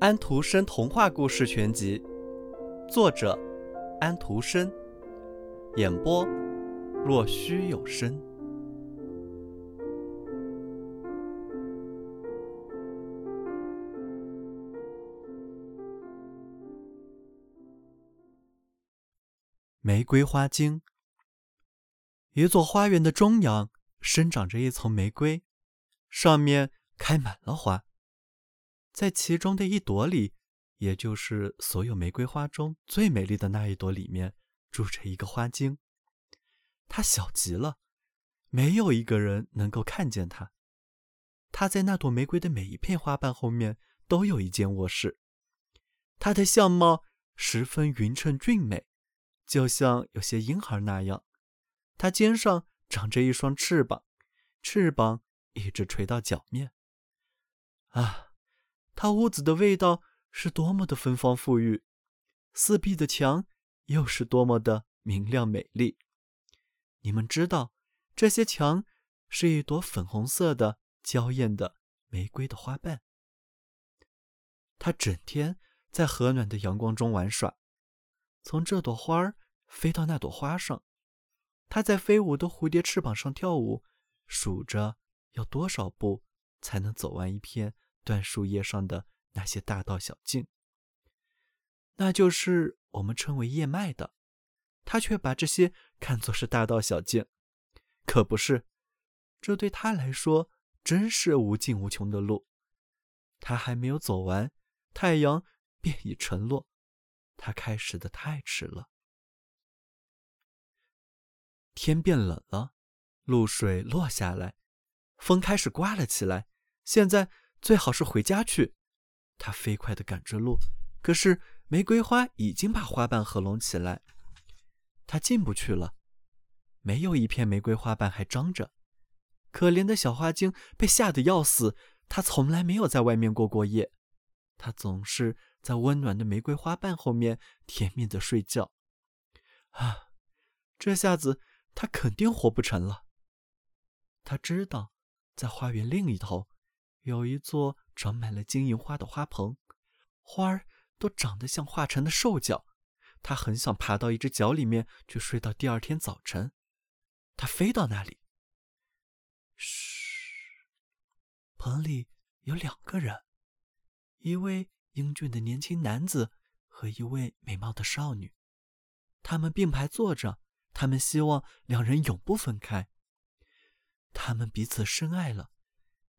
安徒生童话故事全集，作者安徒生，演播若虚有声。玫瑰花茎。一座花园的中央生长着一丛玫瑰，上面开满了花。在其中的一朵里，也就是所有玫瑰花中最美丽的那一朵里面，住着一个花精。它小极了，没有一个人能够看见它。它在那朵玫瑰的每一片花瓣后面都有一间卧室。它的相貌十分匀称俊美，就像有些婴儿那样。它肩上长着一双翅膀，翅膀一直垂到脚面。啊！他屋子的味道是多么的芬芳馥郁，四壁的墙又是多么的明亮美丽。你们知道，这些墙是一朵粉红色的娇艳的玫瑰的花瓣。它整天在和暖的阳光中玩耍，从这朵花儿飞到那朵花上。它在飞舞的蝴蝶翅膀上跳舞，数着要多少步才能走完一片。断树叶上的那些大道小径，那就是我们称为叶脉的。他却把这些看作是大道小径，可不是。这对他来说真是无尽无穷的路。他还没有走完，太阳便已沉落。他开始的太迟了。天变冷了，露水落下来，风开始刮了起来。现在。最好是回家去。他飞快地赶着路，可是玫瑰花已经把花瓣合拢起来，他进不去了。没有一片玫瑰花瓣还张着。可怜的小花精被吓得要死。她从来没有在外面过过夜，她总是在温暖的玫瑰花瓣后面甜蜜地睡觉。啊，这下子她肯定活不成了。他知道，在花园另一头。有一座长满了金银花的花棚，花儿都长得像化成的兽脚。他很想爬到一只脚里面去睡到第二天早晨。他飞到那里，嘘，棚里有两个人，一位英俊的年轻男子和一位美貌的少女。他们并排坐着，他们希望两人永不分开。他们彼此深爱了。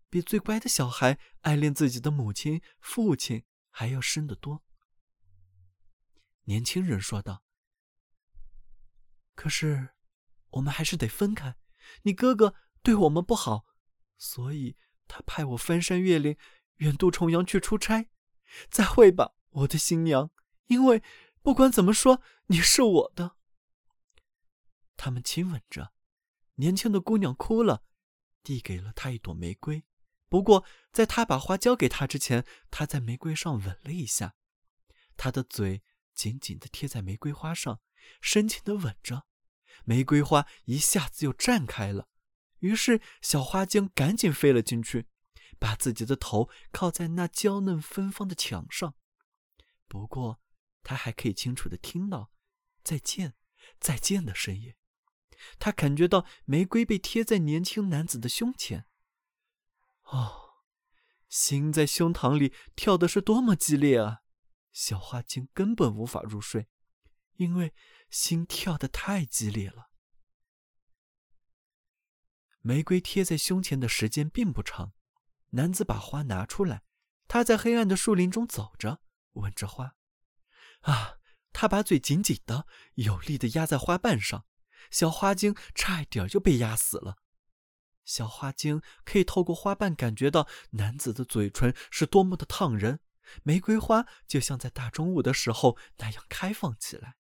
比最乖的小孩爱恋自己的母亲、父亲还要深得多。年轻人说道：“可是，我们还是得分开。你哥哥对我们不好，所以他派我翻山越岭，远渡重洋去出差。再会吧，我的新娘，因为不管怎么说，你是我的。”他们亲吻着，年轻的姑娘哭了，递给了他一朵玫瑰。不过，在他把花交给他之前，他在玫瑰上吻了一下，他的嘴紧紧地贴在玫瑰花上，深情地吻着。玫瑰花一下子又绽开了，于是小花精赶紧飞了进去，把自己的头靠在那娇嫩芬芳的墙上。不过，他还可以清楚地听到“再见，再见”的声音。他感觉到玫瑰被贴在年轻男子的胸前。哦，心在胸膛里跳的是多么激烈啊！小花精根本无法入睡，因为心跳的太激烈了。玫瑰贴在胸前的时间并不长，男子把花拿出来，他在黑暗的树林中走着，闻着花。啊，他把嘴紧紧的、有力的压在花瓣上，小花精差一点就被压死了。小花精可以透过花瓣感觉到男子的嘴唇是多么的烫人，玫瑰花就像在大中午的时候那样开放起来。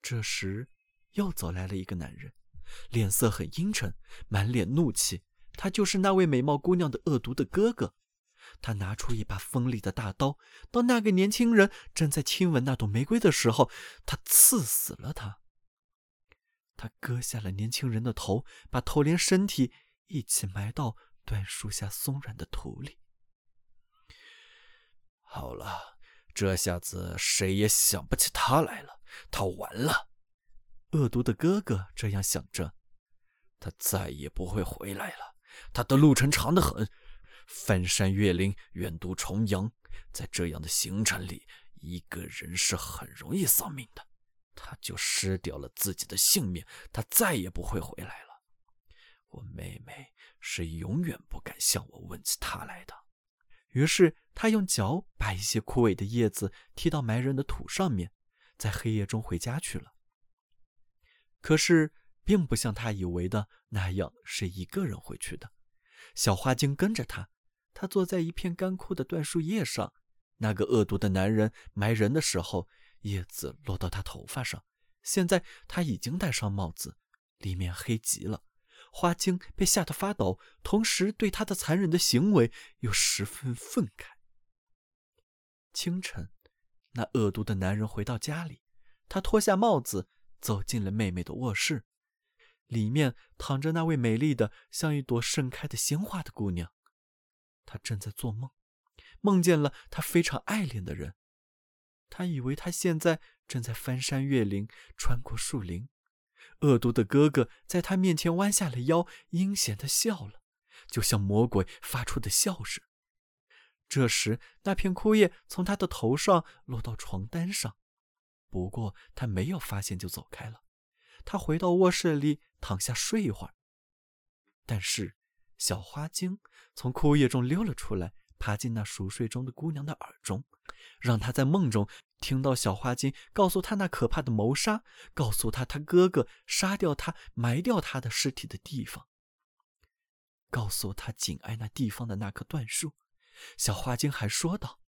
这时，又走来了一个男人，脸色很阴沉，满脸怒气。他就是那位美貌姑娘的恶毒的哥哥。他拿出一把锋利的大刀，当那个年轻人正在亲吻那朵玫瑰的时候，他刺死了他。他割下了年轻人的头，把头连身体一起埋到椴树下松软的土里。好了，这下子谁也想不起他来了。他完了。恶毒的哥哥这样想着，他再也不会回来了。他的路程长得很，翻山越岭，远渡重洋，在这样的行程里，一个人是很容易丧命的。他就失掉了自己的性命，他再也不会回来了。我妹妹是永远不敢向我问起他来的。于是他用脚把一些枯萎的叶子踢到埋人的土上面，在黑夜中回家去了。可是，并不像他以为的那样是一个人回去的。小花精跟着他，他坐在一片干枯的椴树叶上。那个恶毒的男人埋人的时候，叶子落到他头发上。现在他已经戴上帽子，里面黑极了。花精被吓得发抖，同时对他的残忍的行为又十分愤慨。清晨，那恶毒的男人回到家里，他脱下帽子。走进了妹妹的卧室，里面躺着那位美丽的像一朵盛开的鲜花的姑娘。她正在做梦，梦见了她非常爱恋的人。他以为他现在正在翻山越岭，穿过树林。恶毒的哥哥在他面前弯下了腰，阴险的笑了，就像魔鬼发出的笑声。这时，那片枯叶从他的头上落到床单上。不过他没有发现，就走开了。他回到卧室里躺下睡一会儿。但是小花精从枯叶中溜了出来，爬进那熟睡中的姑娘的耳中，让她在梦中听到小花精告诉她那可怕的谋杀，告诉她她哥哥杀掉她、埋掉她的尸体的地方，告诉她紧挨那地方的那棵椴树。小花精还说道。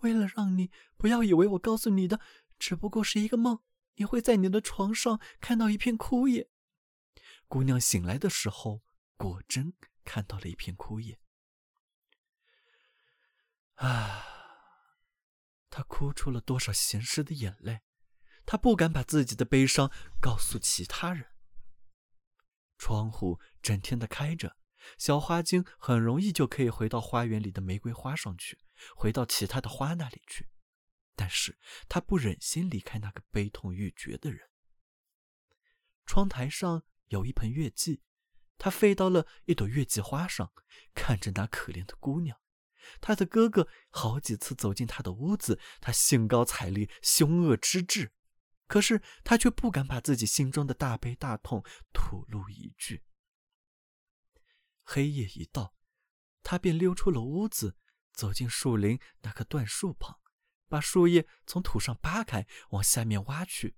为了让你不要以为我告诉你的只不过是一个梦，你会在你的床上看到一片枯叶。姑娘醒来的时候，果真看到了一片枯叶。啊，她哭出了多少咸湿的眼泪！她不敢把自己的悲伤告诉其他人。窗户整天的开着。小花精很容易就可以回到花园里的玫瑰花上去，回到其他的花那里去，但是她不忍心离开那个悲痛欲绝的人。窗台上有一盆月季，她飞到了一朵月季花上，看着那可怜的姑娘。他的哥哥好几次走进他的屋子，他兴高采烈，凶恶之至，可是他却不敢把自己心中的大悲大痛吐露一句。黑夜一到，他便溜出了屋子，走进树林那棵椴树旁，把树叶从土上扒开，往下面挖去。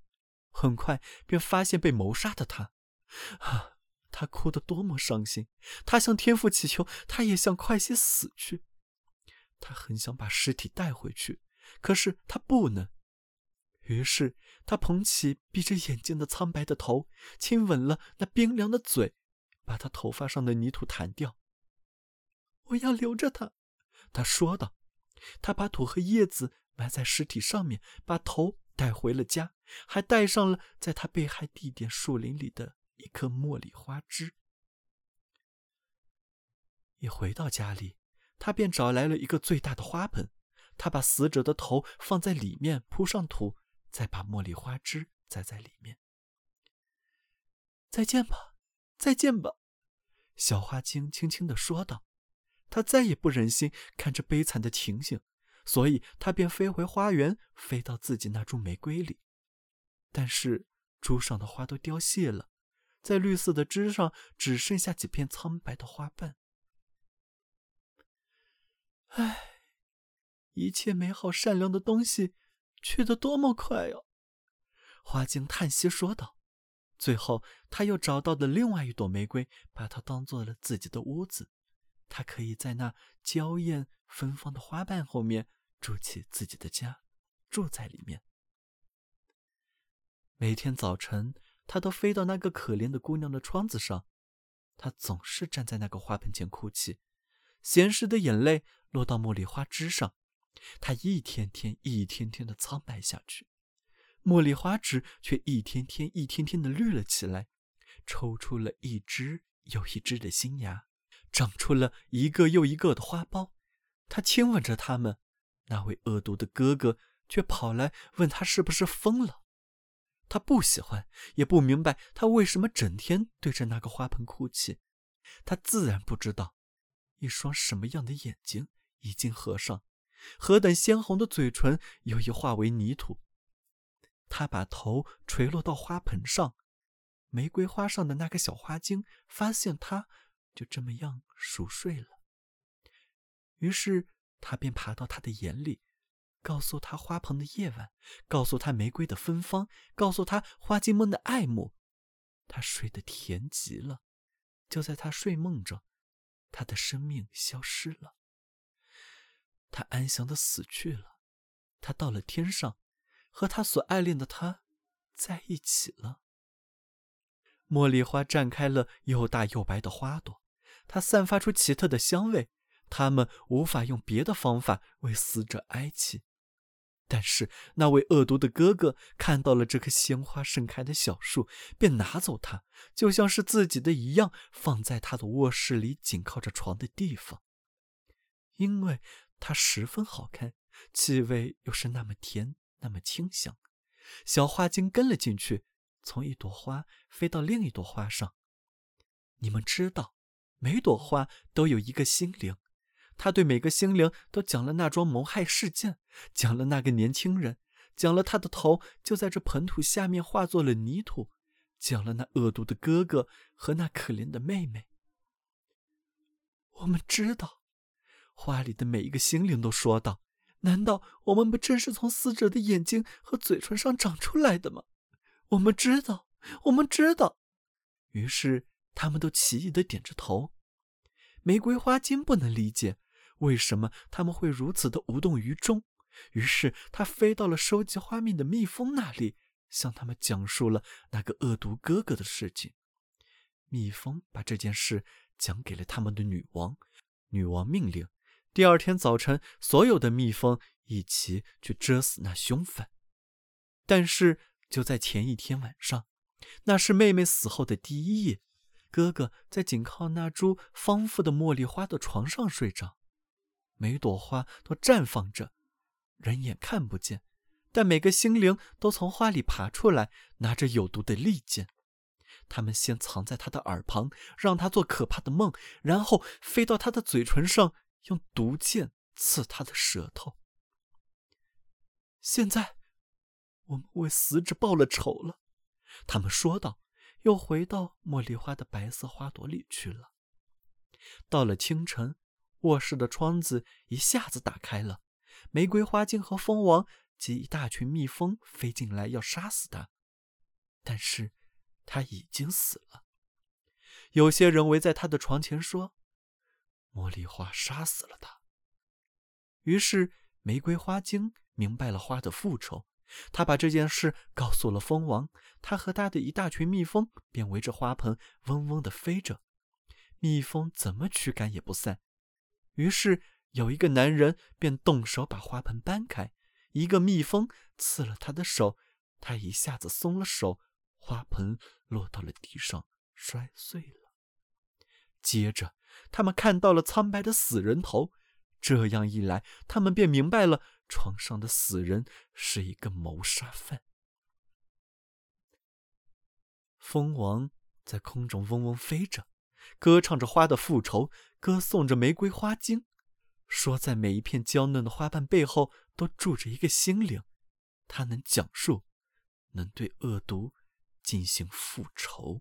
很快便发现被谋杀的他，啊！他哭得多么伤心！他向天父祈求，他也想快些死去。他很想把尸体带回去，可是他不能。于是他捧起闭着眼睛的苍白的头，亲吻了那冰凉的嘴。把他头发上的泥土弹掉。我要留着他，他说道。他把土和叶子埋在尸体上面，把头带回了家，还带上了在他被害地点树林里的一颗茉莉花枝。一回到家里，他便找来了一个最大的花盆，他把死者的头放在里面，铺上土，再把茉莉花枝栽在里面。再见吧。再见吧，小花精轻轻地说道。她再也不忍心看着悲惨的情形，所以她便飞回花园，飞到自己那株玫瑰里。但是株上的花都凋谢了，在绿色的枝上只剩下几片苍白的花瓣。唉，一切美好善良的东西去得多么快啊！花精叹息说道。最后，他又找到了另外一朵玫瑰，把它当做了自己的屋子。他可以在那娇艳芬芳的花瓣后面筑起自己的家，住在里面。每天早晨，他都飞到那个可怜的姑娘的窗子上，他总是站在那个花盆前哭泣，咸湿的眼泪落到茉莉花枝上，他一天天、一天天的苍白下去。茉莉花枝却一天天、一天天的绿了起来，抽出了一枝又一只的新芽，长出了一个又一个的花苞。他亲吻着它们，那位恶毒的哥哥却跑来问他是不是疯了。他不喜欢，也不明白他为什么整天对着那个花盆哭泣。他自然不知道，一双什么样的眼睛已经合上，何等鲜红的嘴唇又已化为泥土。他把头垂落到花盆上，玫瑰花上的那个小花精发现他就这么样熟睡了。于是他便爬到他的眼里，告诉他花棚的夜晚，告诉他玫瑰的芬芳，告诉他花精们的爱慕。他睡得甜极了。就在他睡梦中，他的生命消失了。他安详的死去了。他到了天上。和他所爱恋的他在一起了。茉莉花绽开了又大又白的花朵，它散发出奇特的香味。他们无法用别的方法为死者哀泣，但是那位恶毒的哥哥看到了这棵鲜花盛开的小树，便拿走它，就像是自己的一样，放在他的卧室里紧靠着床的地方，因为它十分好看，气味又是那么甜。那么清香，小花精跟了进去，从一朵花飞到另一朵花上。你们知道，每朵花都有一个心灵，他对每个心灵都讲了那桩谋害事件，讲了那个年轻人，讲了他的头就在这盆土下面化作了泥土，讲了那恶毒的哥哥和那可怜的妹妹。我们知道，花里的每一个心灵都说道。难道我们不正是从死者的眼睛和嘴唇上长出来的吗？我们知道，我们知道。于是他们都奇异的点着头。玫瑰花精不能理解为什么他们会如此的无动于衷，于是他飞到了收集花蜜的蜜蜂那里，向他们讲述了那个恶毒哥哥的事情。蜜蜂把这件事讲给了他们的女王，女王命令。第二天早晨，所有的蜜蜂一起去蛰死那凶犯。但是就在前一天晚上，那是妹妹死后的第一夜，哥哥在紧靠那株丰富的茉莉花的床上睡着。每朵花都绽放着，人眼看不见，但每个心灵都从花里爬出来，拿着有毒的利剑。他们先藏在他的耳旁，让他做可怕的梦，然后飞到他的嘴唇上。用毒箭刺他的舌头。现在，我们为死者报了仇了，他们说道，又回到茉莉花的白色花朵里去了。到了清晨，卧室的窗子一下子打开了，玫瑰花精和蜂王及一大群蜜蜂飞进来要杀死他，但是他已经死了。有些人围在他的床前说。茉莉花杀死了他。于是，玫瑰花精明白了花的复仇，他把这件事告诉了蜂王。他和他的一大群蜜蜂便围着花盆嗡嗡地飞着，蜜蜂怎么驱赶也不散。于是，有一个男人便动手把花盆搬开，一个蜜蜂刺了他的手，他一下子松了手，花盆落到了地上，摔碎了。接着。他们看到了苍白的死人头，这样一来，他们便明白了床上的死人是一个谋杀犯。蜂王在空中嗡嗡飞着，歌唱着花的复仇，歌颂着玫瑰花精，说在每一片娇嫩的花瓣背后都住着一个心灵，它能讲述，能对恶毒进行复仇。